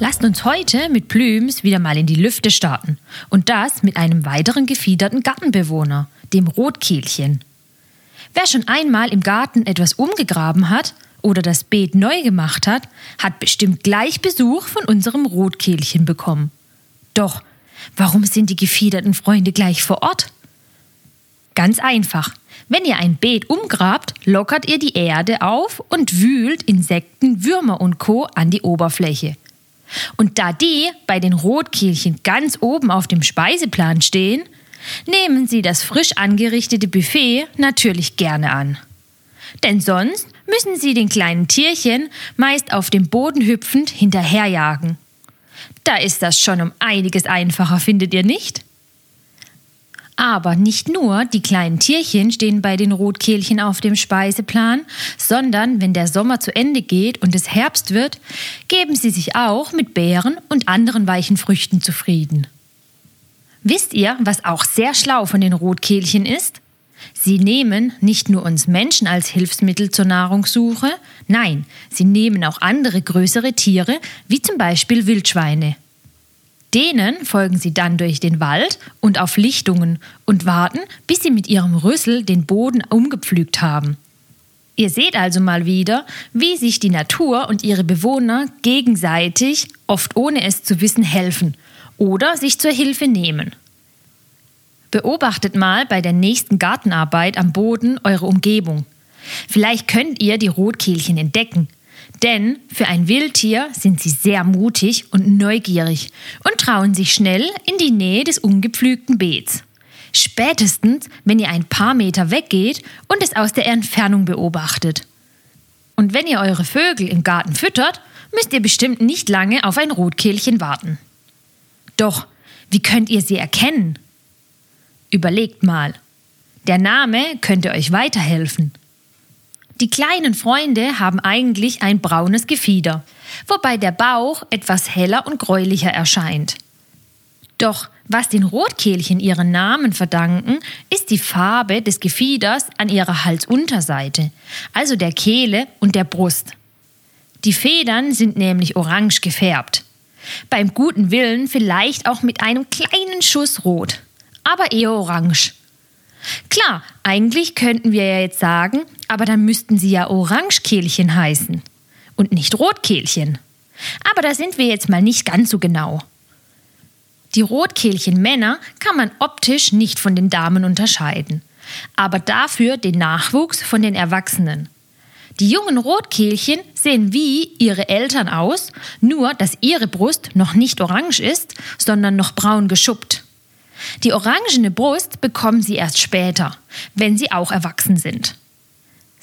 Lasst uns heute mit Plüms wieder mal in die Lüfte starten. Und das mit einem weiteren gefiederten Gartenbewohner, dem Rotkehlchen. Wer schon einmal im Garten etwas umgegraben hat oder das Beet neu gemacht hat, hat bestimmt gleich Besuch von unserem Rotkehlchen bekommen. Doch, warum sind die gefiederten Freunde gleich vor Ort? Ganz einfach. Wenn ihr ein Beet umgrabt, lockert ihr die Erde auf und wühlt Insekten, Würmer und Co. an die Oberfläche. Und da die bei den Rotkehlchen ganz oben auf dem Speiseplan stehen, nehmen sie das frisch angerichtete Buffet natürlich gerne an. Denn sonst müssen sie den kleinen Tierchen meist auf dem Boden hüpfend hinterherjagen. Da ist das schon um einiges einfacher, findet ihr nicht? Aber nicht nur die kleinen Tierchen stehen bei den Rotkehlchen auf dem Speiseplan, sondern wenn der Sommer zu Ende geht und es Herbst wird, geben sie sich auch mit Beeren und anderen weichen Früchten zufrieden. Wisst ihr, was auch sehr schlau von den Rotkehlchen ist? Sie nehmen nicht nur uns Menschen als Hilfsmittel zur Nahrungssuche, nein, sie nehmen auch andere größere Tiere, wie zum Beispiel Wildschweine. Denen folgen sie dann durch den Wald und auf Lichtungen und warten, bis sie mit ihrem Rüssel den Boden umgepflügt haben. Ihr seht also mal wieder, wie sich die Natur und ihre Bewohner gegenseitig, oft ohne es zu wissen, helfen oder sich zur Hilfe nehmen. Beobachtet mal bei der nächsten Gartenarbeit am Boden eure Umgebung. Vielleicht könnt ihr die Rotkehlchen entdecken denn für ein Wildtier sind sie sehr mutig und neugierig und trauen sich schnell in die Nähe des ungepflügten Beets. Spätestens, wenn ihr ein paar Meter weggeht und es aus der Entfernung beobachtet. Und wenn ihr eure Vögel im Garten füttert, müsst ihr bestimmt nicht lange auf ein Rotkehlchen warten. Doch, wie könnt ihr sie erkennen? Überlegt mal. Der Name könnte euch weiterhelfen. Die kleinen Freunde haben eigentlich ein braunes Gefieder, wobei der Bauch etwas heller und gräulicher erscheint. Doch was den Rotkehlchen ihren Namen verdanken, ist die Farbe des Gefieders an ihrer Halsunterseite, also der Kehle und der Brust. Die Federn sind nämlich orange gefärbt. Beim guten Willen vielleicht auch mit einem kleinen Schuss rot, aber eher orange. Klar, eigentlich könnten wir ja jetzt sagen, aber dann müssten sie ja Orangekehlchen heißen und nicht Rotkehlchen. Aber da sind wir jetzt mal nicht ganz so genau. Die Rotkehlchen-Männer kann man optisch nicht von den Damen unterscheiden, aber dafür den Nachwuchs von den Erwachsenen. Die jungen Rotkehlchen sehen wie ihre Eltern aus, nur dass ihre Brust noch nicht orange ist, sondern noch braun geschuppt. Die orangene Brust bekommen sie erst später, wenn sie auch erwachsen sind.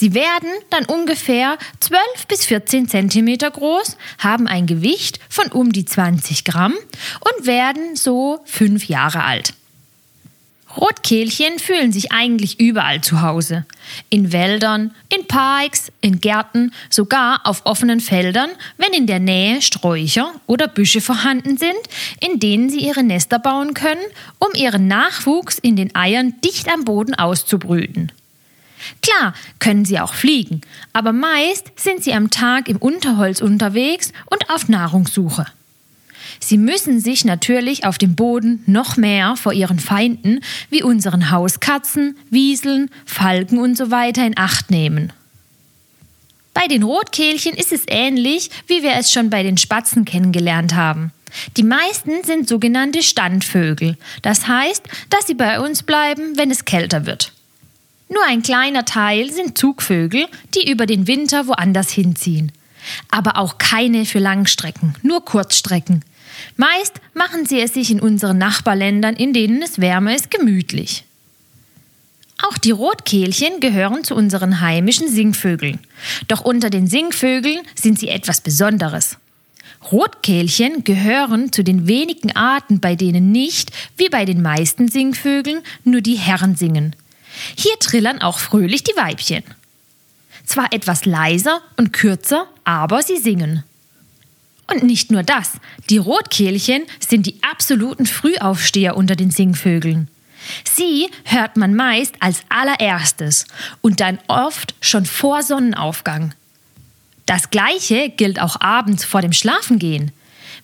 Sie werden dann ungefähr 12 bis 14 Zentimeter groß, haben ein Gewicht von um die 20 Gramm und werden so fünf Jahre alt. Rotkehlchen fühlen sich eigentlich überall zu Hause. In Wäldern, in Parks, in Gärten, sogar auf offenen Feldern, wenn in der Nähe Sträucher oder Büsche vorhanden sind, in denen sie ihre Nester bauen können, um ihren Nachwuchs in den Eiern dicht am Boden auszubrüten. Klar können sie auch fliegen, aber meist sind sie am Tag im Unterholz unterwegs und auf Nahrungssuche. Sie müssen sich natürlich auf dem Boden noch mehr vor ihren Feinden wie unseren Hauskatzen, Wieseln, Falken und so in Acht nehmen. Bei den Rotkehlchen ist es ähnlich, wie wir es schon bei den Spatzen kennengelernt haben. Die meisten sind sogenannte Standvögel. Das heißt, dass sie bei uns bleiben, wenn es kälter wird. Nur ein kleiner Teil sind Zugvögel, die über den Winter woanders hinziehen. Aber auch keine für Langstrecken, nur Kurzstrecken. Meist machen sie es sich in unseren Nachbarländern, in denen es wärmer ist, gemütlich. Auch die Rotkehlchen gehören zu unseren heimischen Singvögeln. Doch unter den Singvögeln sind sie etwas Besonderes. Rotkehlchen gehören zu den wenigen Arten, bei denen nicht, wie bei den meisten Singvögeln, nur die Herren singen. Hier trillern auch fröhlich die Weibchen. Zwar etwas leiser und kürzer, aber sie singen. Und nicht nur das, die Rotkehlchen sind die absoluten Frühaufsteher unter den Singvögeln. Sie hört man meist als allererstes und dann oft schon vor Sonnenaufgang. Das gleiche gilt auch abends vor dem Schlafengehen.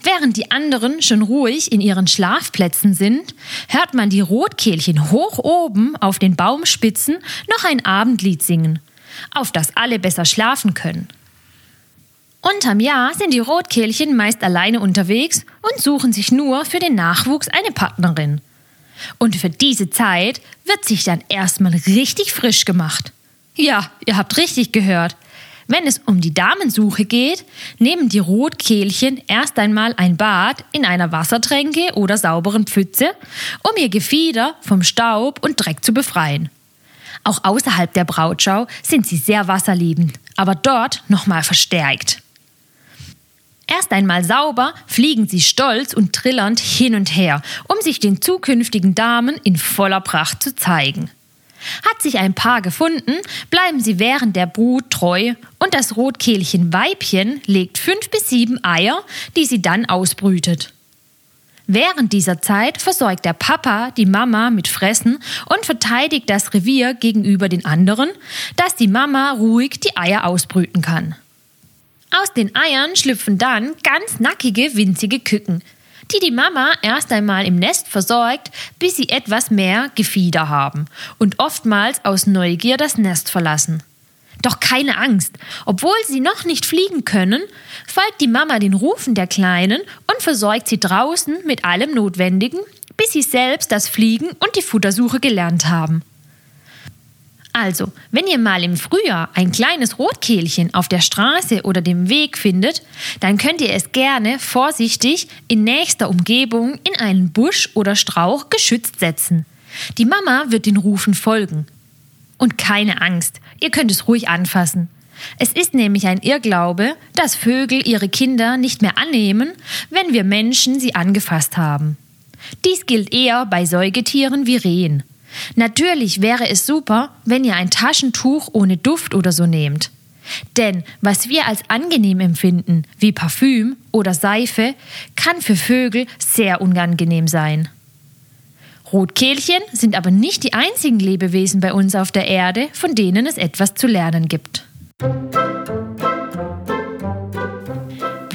Während die anderen schon ruhig in ihren Schlafplätzen sind, hört man die Rotkehlchen hoch oben auf den Baumspitzen noch ein Abendlied singen, auf das alle besser schlafen können. Unterm Jahr sind die Rotkehlchen meist alleine unterwegs und suchen sich nur für den Nachwuchs eine Partnerin. Und für diese Zeit wird sich dann erstmal richtig frisch gemacht. Ja, ihr habt richtig gehört. Wenn es um die Damensuche geht, nehmen die Rotkehlchen erst einmal ein Bad in einer Wassertränke oder sauberen Pfütze, um ihr Gefieder vom Staub und Dreck zu befreien. Auch außerhalb der Brautschau sind sie sehr wasserliebend, aber dort nochmal verstärkt. Erst einmal sauber fliegen sie stolz und trillernd hin und her, um sich den zukünftigen Damen in voller Pracht zu zeigen. Hat sich ein Paar gefunden, bleiben sie während der Brut treu und das Rotkehlchen Weibchen legt fünf bis sieben Eier, die sie dann ausbrütet. Während dieser Zeit versorgt der Papa die Mama mit Fressen und verteidigt das Revier gegenüber den anderen, dass die Mama ruhig die Eier ausbrüten kann. Aus den Eiern schlüpfen dann ganz nackige, winzige Küken, die die Mama erst einmal im Nest versorgt, bis sie etwas mehr Gefieder haben und oftmals aus Neugier das Nest verlassen. Doch keine Angst, obwohl sie noch nicht fliegen können, folgt die Mama den Rufen der Kleinen und versorgt sie draußen mit allem Notwendigen, bis sie selbst das Fliegen und die Futtersuche gelernt haben. Also, wenn ihr mal im Frühjahr ein kleines Rotkehlchen auf der Straße oder dem Weg findet, dann könnt ihr es gerne vorsichtig in nächster Umgebung in einen Busch oder Strauch geschützt setzen. Die Mama wird den Rufen folgen. Und keine Angst, ihr könnt es ruhig anfassen. Es ist nämlich ein Irrglaube, dass Vögel ihre Kinder nicht mehr annehmen, wenn wir Menschen sie angefasst haben. Dies gilt eher bei Säugetieren wie Rehen. Natürlich wäre es super, wenn ihr ein Taschentuch ohne Duft oder so nehmt. Denn was wir als angenehm empfinden, wie Parfüm oder Seife, kann für Vögel sehr unangenehm sein. Rotkehlchen sind aber nicht die einzigen Lebewesen bei uns auf der Erde, von denen es etwas zu lernen gibt.